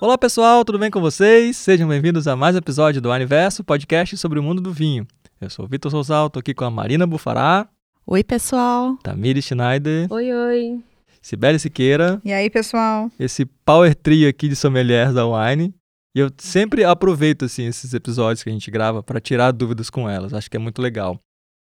Olá pessoal, tudo bem com vocês? Sejam bem-vindos a mais um episódio do Aniverso, podcast sobre o mundo do vinho. Eu sou o Vitor Sousal, tô aqui com a Marina Bufará. Oi, pessoal. Tamiri Schneider. Oi, oi. Sibeli Siqueira. E aí, pessoal? Esse power trio aqui de sommeliers da Wine. E eu sempre aproveito assim esses episódios que a gente grava para tirar dúvidas com elas. Acho que é muito legal.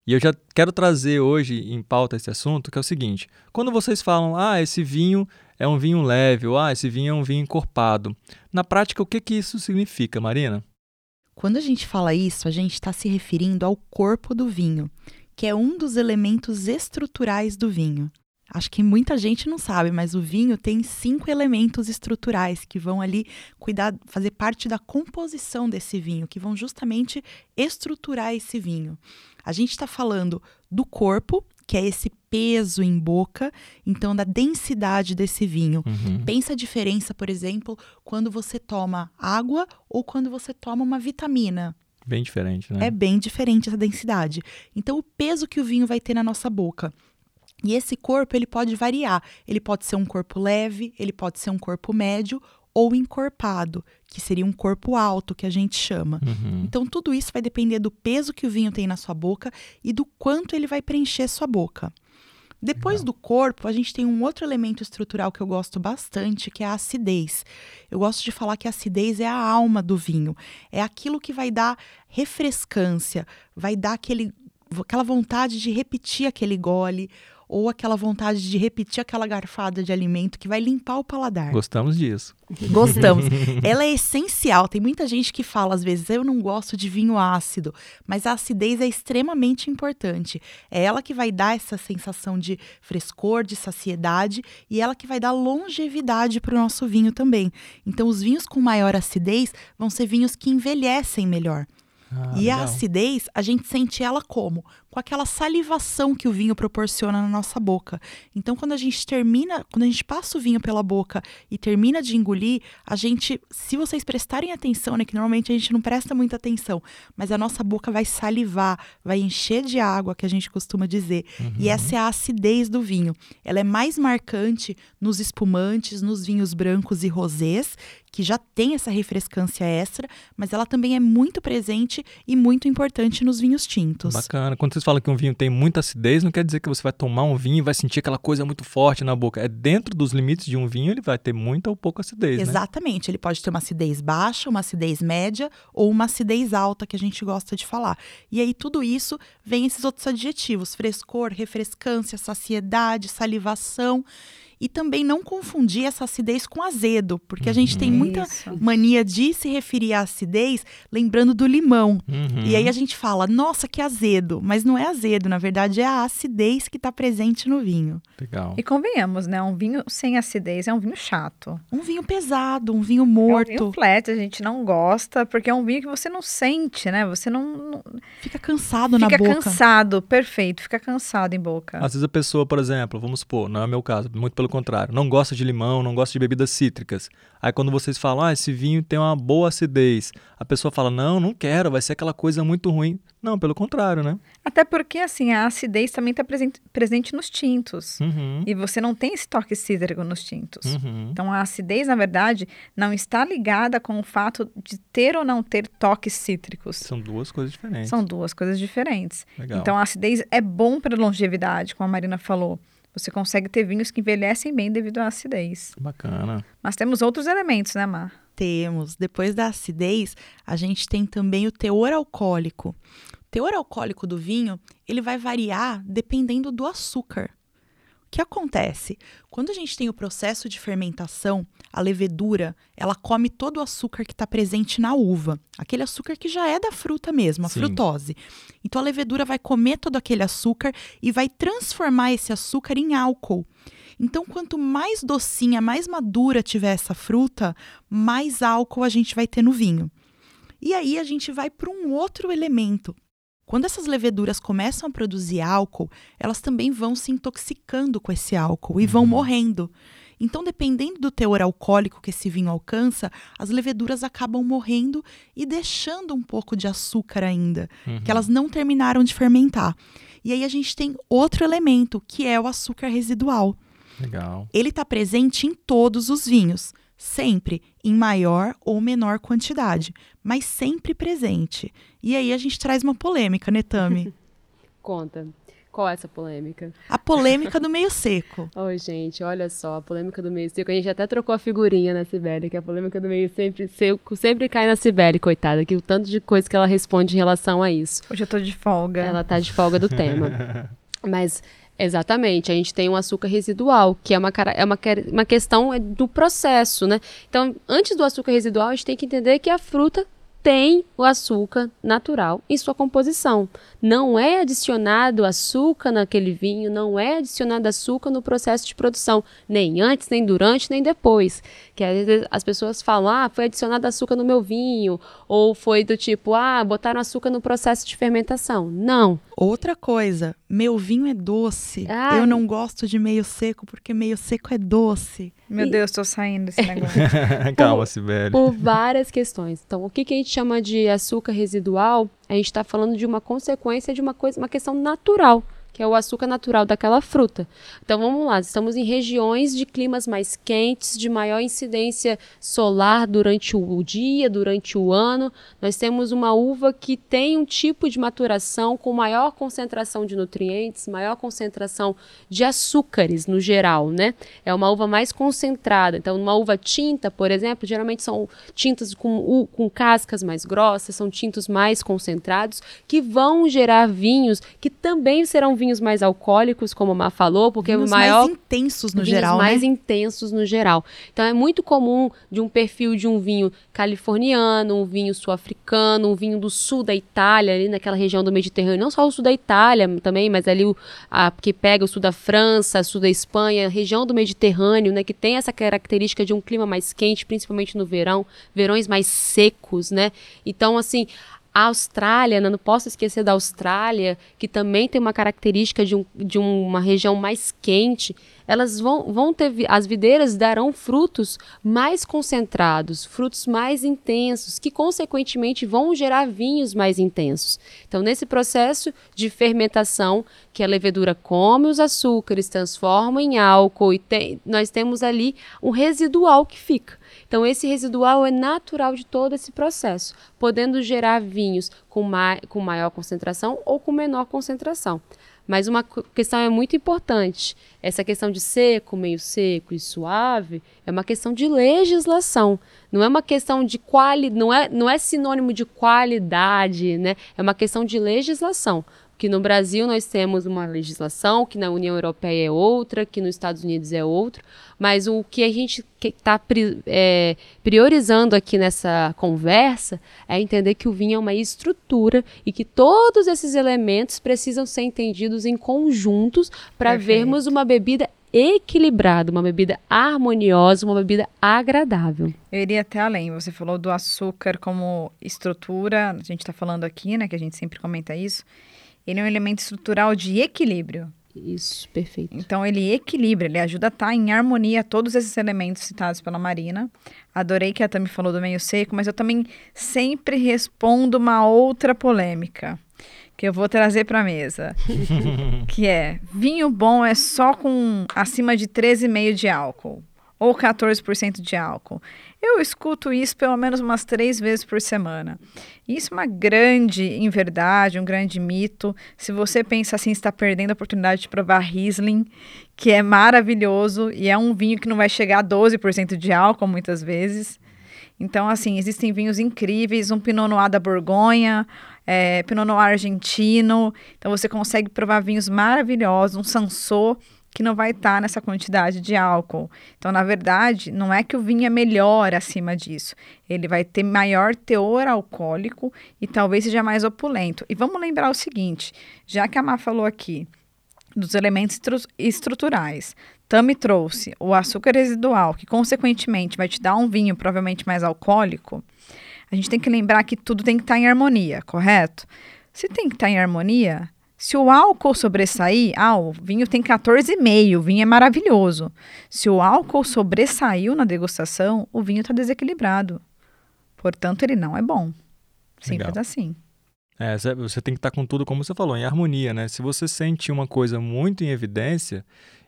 E eu já quero trazer hoje em pauta esse assunto, que é o seguinte: quando vocês falam, ah, esse vinho é um vinho leve, ou ah, esse vinho é um vinho encorpado, na prática, o que, que isso significa, Marina? Quando a gente fala isso, a gente está se referindo ao corpo do vinho, que é um dos elementos estruturais do vinho. Acho que muita gente não sabe, mas o vinho tem cinco elementos estruturais que vão ali cuidar, fazer parte da composição desse vinho, que vão justamente estruturar esse vinho. A gente está falando do corpo, que é esse peso em boca, então da densidade desse vinho. Uhum. Pensa a diferença, por exemplo, quando você toma água ou quando você toma uma vitamina. Bem diferente, né? É bem diferente essa densidade. Então, o peso que o vinho vai ter na nossa boca. E esse corpo, ele pode variar. Ele pode ser um corpo leve, ele pode ser um corpo médio ou encorpado, que seria um corpo alto, que a gente chama. Uhum. Então, tudo isso vai depender do peso que o vinho tem na sua boca e do quanto ele vai preencher sua boca. Depois Legal. do corpo, a gente tem um outro elemento estrutural que eu gosto bastante, que é a acidez. Eu gosto de falar que a acidez é a alma do vinho. É aquilo que vai dar refrescância, vai dar aquele, aquela vontade de repetir aquele gole, ou aquela vontade de repetir aquela garfada de alimento que vai limpar o paladar. Gostamos disso. Gostamos. Ela é essencial. Tem muita gente que fala, às vezes, eu não gosto de vinho ácido, mas a acidez é extremamente importante. É ela que vai dar essa sensação de frescor, de saciedade, e ela que vai dar longevidade para o nosso vinho também. Então, os vinhos com maior acidez vão ser vinhos que envelhecem melhor. Ah, e a legal. acidez, a gente sente ela como? Com aquela salivação que o vinho proporciona na nossa boca. Então, quando a gente termina, quando a gente passa o vinho pela boca e termina de engolir, a gente, se vocês prestarem atenção, né, que normalmente a gente não presta muita atenção, mas a nossa boca vai salivar, vai encher de água, que a gente costuma dizer. E essa é a acidez do vinho. Ela é mais marcante nos espumantes, nos vinhos brancos e rosés, que já tem essa refrescância extra, mas ela também é muito presente e muito importante nos vinhos tintos. Bacana. Quando vocês falam que um vinho tem muita acidez, não quer dizer que você vai tomar um vinho e vai sentir aquela coisa muito forte na boca. É dentro dos limites de um vinho, ele vai ter muita ou pouca acidez, né? Exatamente. Ele pode ter uma acidez baixa, uma acidez média ou uma acidez alta, que a gente gosta de falar. E aí, tudo isso vem esses outros adjetivos: frescor, refrescância, saciedade, salivação. E também não confundir essa acidez com azedo, porque a gente tem muita Isso. mania de se referir à acidez lembrando do limão. Uhum. E aí a gente fala, nossa, que azedo. Mas não é azedo, na verdade é a acidez que está presente no vinho. Legal. E convenhamos, né? Um vinho sem acidez é um vinho chato. Um vinho pesado, um vinho É um morto. vinho flat, a gente não gosta, porque é um vinho que você não sente, né? Você não, não- Fica cansado na fica boca. cansado, perfeito, fica cansado em boca. Às vezes a pessoa, por exemplo, vamos supor, não é o meu caso, muito pelo contrário, não gosta de limão, não gosta de bebidas cítricas. Aí quando vocês falam, ah, esse vinho tem uma boa acidez, a pessoa fala, não, não quero, vai ser aquela coisa muito ruim. Não, pelo contrário, né? Até porque, assim, a acidez também está presente, presente nos tintos. Uhum. E você não tem esse toque cítrico nos tintos. Uhum. Então, a acidez, na verdade, não está ligada com o fato de ter ou não ter toques cítricos. São duas coisas diferentes. São duas coisas diferentes. Legal. Então, a acidez é bom para longevidade, como a Marina falou. Você consegue ter vinhos que envelhecem bem devido à acidez. Bacana. Mas temos outros elementos, né, Mar? Temos. Depois da acidez, a gente tem também o teor alcoólico. O teor alcoólico do vinho, ele vai variar dependendo do açúcar. O que acontece? Quando a gente tem o processo de fermentação, a levedura, ela come todo o açúcar que está presente na uva. Aquele açúcar que já é da fruta mesmo, a Sim. frutose. Então a levedura vai comer todo aquele açúcar e vai transformar esse açúcar em álcool. Então, quanto mais docinha, mais madura tiver essa fruta, mais álcool a gente vai ter no vinho. E aí a gente vai para um outro elemento. Quando essas leveduras começam a produzir álcool, elas também vão se intoxicando com esse álcool e vão morrendo. Então, dependendo do teor alcoólico que esse vinho alcança, as leveduras acabam morrendo e deixando um pouco de açúcar ainda, Uhum. que elas não terminaram de fermentar. E aí a gente tem outro elemento, que é o açúcar residual. Legal. Ele está presente em todos os vinhos, sempre em maior ou menor quantidade, mas sempre presente. E aí a gente traz uma polêmica, né, Tami? Conta. Qual é essa polêmica? A polêmica do meio seco. Oi, gente, olha só, a polêmica do meio seco. A gente até trocou a figurinha na Sibeli, que a polêmica do meio sempre seco sempre cai na Sibeli, coitada, que o tanto de coisa que ela responde em relação a isso. Hoje eu tô de folga. Ela tá de folga do tema. Mas, exatamente, a gente tem um açúcar residual, que é uma, é uma, uma questão é, do processo, né? Então, antes do açúcar residual, a gente tem que entender que a fruta tem o açúcar natural em sua composição. Não é adicionado açúcar naquele vinho, não é adicionado açúcar no processo de produção, nem antes, nem durante, nem depois. Que às vezes as pessoas falam, ah, foi adicionado açúcar no meu vinho, ou foi do tipo, ah, botaram açúcar no processo de fermentação. Não. Outra coisa, meu vinho é doce. Ai. Eu não gosto de meio seco porque meio seco é doce. Meu Deus, tô saindo desse negócio. Calma, Sibeli. Por várias questões. Então, o que, que a gente chama de açúcar residual? A gente está falando de uma consequência de uma coisa, uma questão natural, que é o açúcar natural daquela fruta. Então, vamos lá. Estamos em regiões de climas mais quentes, de maior incidência solar durante o dia, durante o ano. Nós temos uma uva que tem um tipo de maturação com maior concentração de nutrientes, maior concentração de açúcares no geral, né? É uma uva mais concentrada. Então, uma uva tinta, por exemplo, geralmente são tintas com, com cascas mais grossas, são tintos mais concentrados, que vão gerar vinhos que também serão vinhos mais alcoólicos, como a Má falou, porque Vinhos o maior mais intensos no vinhos geral, mais né? intensos no geral. Então é muito comum de um perfil de um vinho californiano, um vinho sul-africano, um vinho do sul da Itália, ali naquela região do Mediterrâneo, não só o sul da Itália também, mas ali o a, que pega o sul da França, sul da Espanha, região do Mediterrâneo, né, que tem essa característica de um clima mais quente, principalmente no verão, verões mais secos, né? Então assim, a Austrália, né, não posso esquecer da Austrália, que também tem uma característica de, um- de uma região mais quente. Elas vão, vão ter, as videiras darão frutos mais concentrados, frutos mais intensos, que consequentemente vão gerar vinhos mais intensos. Então, nesse processo de fermentação, que a levedura come os açúcares, transforma em álcool, e tem- nós temos ali um residual que fica. Então, esse residual é natural de todo esse processo, podendo gerar vinhos com, ma com maior concentração ou com menor concentração. Mas uma questão é muito importante: essa questão de seco, meio seco e suave é uma questão de legislação. Não é uma questão de qualidade, não é, não é sinônimo de qualidade, né? É uma questão de legislação. Que no Brasil nós temos uma legislação, que na União Europeia é outra, que nos Estados Unidos é outro, mas o que a gente está priorizando aqui nessa conversa é entender que o vinho é uma estrutura e que todos esses elementos precisam ser entendidos em conjuntos para vermos uma bebida equilibrada, uma bebida harmoniosa, uma bebida agradável. Eu iria até além. Você falou do açúcar como estrutura. A gente está falando aqui, né? Que a gente sempre comenta isso. Ele é um elemento estrutural de equilíbrio. Isso, perfeito. Então, ele equilibra, ele ajuda a estar em harmonia todos esses elementos citados pela Marina. Adorei que a Tami falou do meio seco, mas eu também sempre respondo uma outra polêmica que eu vou trazer para a mesa, que é vinho bom é só com acima de 13,5 de álcool ou 14% de álcool. Eu escuto isso pelo menos umas três vezes por semana. Isso é uma grande inverdade, um grande mito. Se você pensa assim, está perdendo a oportunidade de provar Riesling, que é maravilhoso e é um vinho que não vai chegar a 12% de álcool muitas vezes. Então, assim, existem vinhos incríveis, um Pinot Noir da Borgonha, é, Pinot Noir argentino. Então, você consegue provar vinhos maravilhosos, um Sansô, que não vai estar nessa quantidade de álcool. Então, na verdade, não é que o vinho é melhor acima disso. Ele vai ter maior teor alcoólico e talvez seja mais opulento. E vamos lembrar o seguinte, já que a Má falou aqui dos elementos estru- estruturais, Tami trouxe o açúcar residual, que consequentemente vai te dar um vinho provavelmente mais alcoólico, a gente tem que lembrar que tudo tem que estar em harmonia, correto? Se tem que estar em harmonia, Se o álcool sobressair, ah, o vinho tem 14,5, o vinho é maravilhoso. Se o álcool sobressaiu na degustação, o vinho está desequilibrado. Portanto, ele não é bom. Simples Legal. assim. É, você- você tem que estar com tudo, como você falou, em harmonia, né? Se você sente uma coisa muito em evidência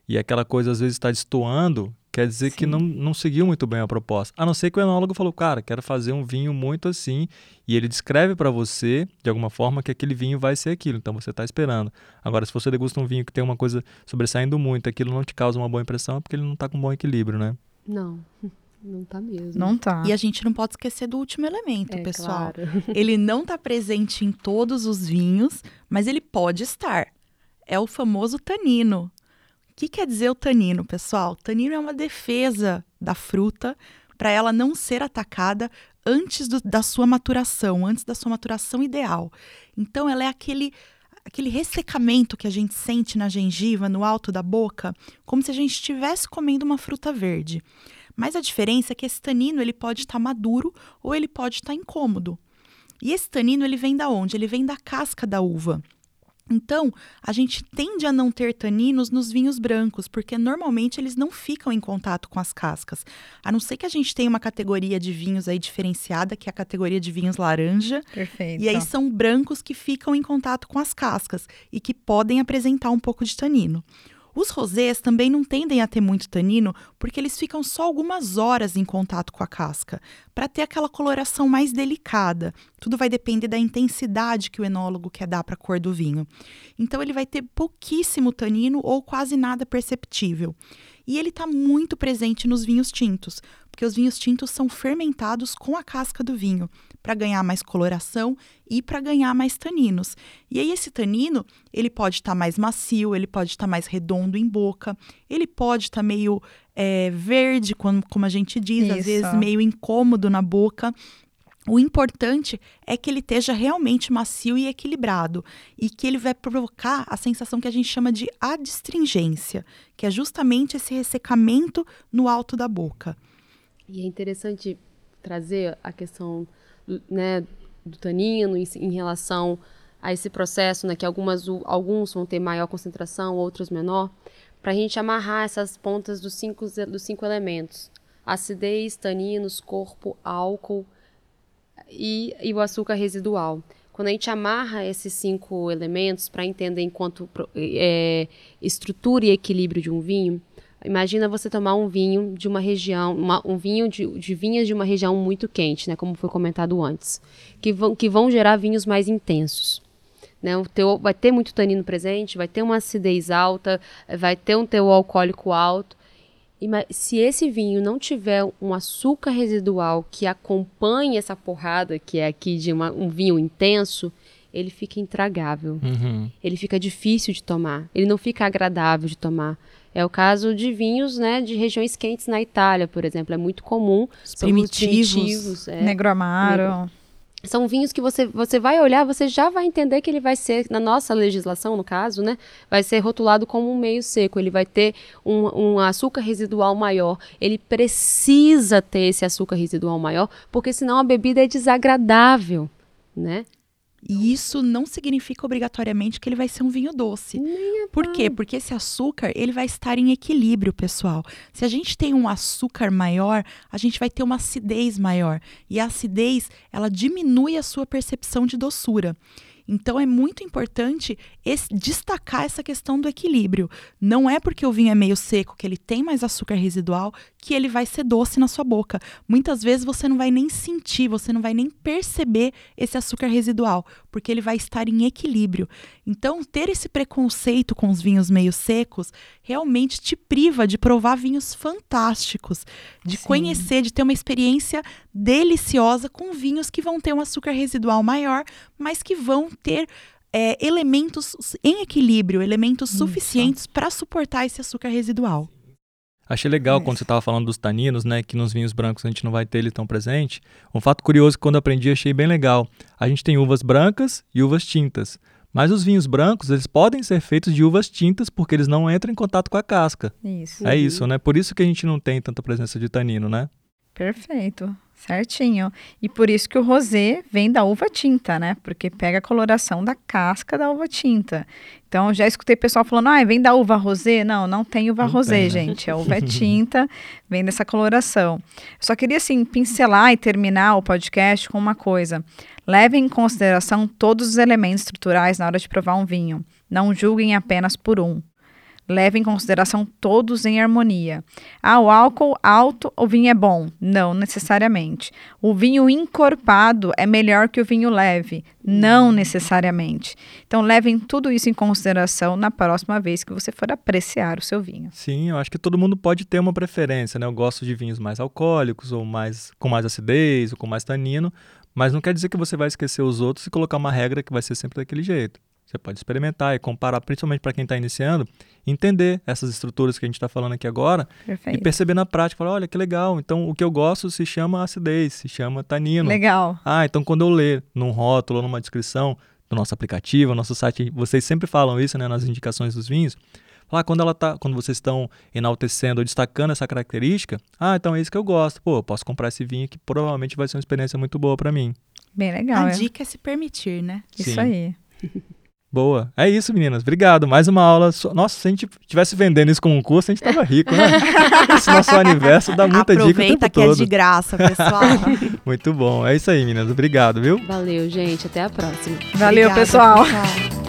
e aquela coisa às vezes está destoando, quer dizer que Sim. não, não seguiu muito bem a proposta. A não ser que o enólogo falou, cara, quero fazer um vinho muito assim, e ele descreve para você, de alguma forma, que aquele vinho vai ser aquilo, então você está esperando. Agora, se você degusta um vinho que tem uma coisa sobressaindo muito, aquilo não te causa uma boa impressão, é porque ele não está com um bom equilíbrio, né? Não, não tá mesmo. Não tá. E a gente não pode esquecer do último elemento, é, pessoal. Claro. Ele não está presente em todos os vinhos, mas ele pode estar. É o famoso tanino. O que quer dizer o tanino, pessoal? Tanino é uma defesa da fruta para ela não ser atacada antes do- da sua maturação, antes da sua maturação ideal. Então, ela é aquele aquele ressecamento que a gente sente na gengiva, no alto da boca, como se a gente estivesse comendo uma fruta verde. Mas a diferença é que esse tanino ele pode estar maduro ou ele pode estar incômodo. E esse tanino ele vem da onde? Ele vem da casca da uva. Então, a gente tende a não ter taninos nos vinhos brancos, porque normalmente eles não ficam em contato com as cascas. A não ser que a gente tenha uma categoria de vinhos aí diferenciada, que é a categoria de vinhos laranja, Perfeito. e aí são brancos que ficam em contato com as cascas e que podem apresentar um pouco de tanino. Os rosés também não tendem a ter muito tanino porque eles ficam só algumas horas em contato com a casca, para ter aquela coloração mais delicada. Tudo vai depender da intensidade que o enólogo quer dar para a cor do vinho. Então ele vai ter pouquíssimo tanino ou quase nada perceptível. E ele está muito presente nos vinhos tintos, porque os vinhos tintos são fermentados com a casca do vinho, para ganhar mais coloração e para ganhar mais taninos. E aí esse tanino, ele pode estar mais macio, ele pode estar mais redondo em boca, ele pode estar meio é, verde, como, como a gente diz, às Isso. vezes meio incômodo na boca. O importante é que ele esteja realmente macio e equilibrado e que ele vai provocar a sensação que a gente chama de adstringência, que é justamente esse ressecamento no alto da boca. E é interessante trazer a questão do, né, do tanino em, em relação a esse processo, né, que algumas, alguns vão ter maior concentração, outros menor, para a gente amarrar essas pontas dos cinco, dos cinco elementos. Acidez, taninos, corpo, álcool e, e o açúcar residual. Quando a gente amarra esses cinco elementos para entender enquanto é, estrutura e equilíbrio de um vinho, imagina você tomar um vinho de uma região, uma- um vinho de, de vinhas de uma região muito quente, né, como foi comentado antes, que vão, que vão gerar vinhos mais intensos. Né, o teu, vai ter muito tanino presente, vai ter uma acidez alta, vai ter um teor alcoólico alto. E se esse vinho não tiver um açúcar residual que acompanhe essa porrada, que é aqui de uma- um vinho intenso, ele fica intragável. Uhum. Ele fica difícil de tomar. Ele não fica agradável de tomar. É o caso de vinhos né, de regiões quentes na Itália, por exemplo. É muito comum. Os primitivos. primitivos, é. Negro Amaro. São vinhos que você, você vai olhar, você já vai entender que ele vai ser, na nossa legislação, no caso, né? Vai ser rotulado como um meio seco. Ele vai ter um, um açúcar residual maior. Ele precisa ter esse açúcar residual maior, porque senão a bebida é desagradável, né? E isso não significa obrigatoriamente que ele vai ser um vinho doce. Por quê? Porque esse açúcar, ele vai estar em equilíbrio, pessoal. Se a gente tem um açúcar maior, a gente vai ter uma acidez maior. E a acidez, ela diminui a sua percepção de doçura. Então é muito importante esse- destacar essa questão do equilíbrio. Não é porque o vinho é meio seco, que ele tem mais açúcar residual, que ele vai ser doce na sua boca. Muitas vezes você não vai nem sentir, você não vai nem perceber esse açúcar residual, porque ele vai estar em equilíbrio. Então, ter esse preconceito com os vinhos meio secos realmente te priva de provar vinhos fantásticos, de Sim. conhecer, de ter uma experiência deliciosa com vinhos que vão ter um açúcar residual maior, mas que vão ter é, elementos em equilíbrio, elementos Isso. suficientes para suportar esse açúcar residual. Achei legal quando você estava falando dos taninos, né? Que nos vinhos brancos a gente não vai ter ele tão presente. Um fato curioso que quando aprendi achei bem legal. A gente tem uvas brancas e uvas tintas. Mas os vinhos brancos, eles podem ser feitos de uvas tintas porque eles não entram em contato com a casca. Isso. É isso, né? Por isso que a gente não tem tanta presença de tanino, né? Perfeito. Certinho. E por isso que o rosé vem da uva tinta, né? Porque pega a coloração da casca da uva tinta. Então, já escutei pessoal falando, ah, vem da uva rosé. Não, não tem uva Não rosé, tem, né? gente. A uva é tinta, vem dessa coloração. Só queria, assim, pincelar e terminar o podcast com uma coisa. Levem em consideração todos os elementos estruturais na hora de provar um vinho. Não julguem apenas por um. Leve em consideração todos em harmonia. Ah, o álcool alto, o vinho é bom? Não necessariamente. O vinho encorpado é melhor que o vinho leve? Não necessariamente. Então, levem tudo isso em consideração na próxima vez que você for apreciar o seu vinho. Sim, eu acho que todo mundo pode ter uma preferência, né? Eu gosto de vinhos mais alcoólicos, ou mais com mais acidez, ou com mais tanino, mas não quer dizer que você vai esquecer os outros e colocar uma regra que vai ser sempre daquele jeito. Você pode experimentar e comparar, principalmente para quem está iniciando, entender essas estruturas que a gente está falando aqui agora e Perfeito. perceber na prática, falar, olha que legal, então o que eu gosto se chama acidez, se chama tanino. Legal. Ah, então quando eu ler num rótulo, numa descrição do nosso aplicativo, nosso site, vocês sempre falam isso, né, nas indicações dos vinhos. Falar quando ela tá, quando vocês estão enaltecendo ou destacando essa característica, ah, então é isso que eu gosto. Pô, eu posso comprar esse vinho que provavelmente vai ser uma experiência muito boa para mim. Bem legal. A é? dica é se permitir, né? Isso Sim. aí. Boa. É isso, meninas. Obrigado. Mais uma aula. So- Nossa, se a gente tivesse vendendo isso como um curso, a gente tava rico, né? Esse nosso aniverso dá muita dica o Aproveita tempo que é todo. de graça, pessoal. Muito bom. É isso aí, meninas. Obrigado, viu? Valeu, gente. Até a próxima. Valeu, Obrigada, pessoal. pessoal.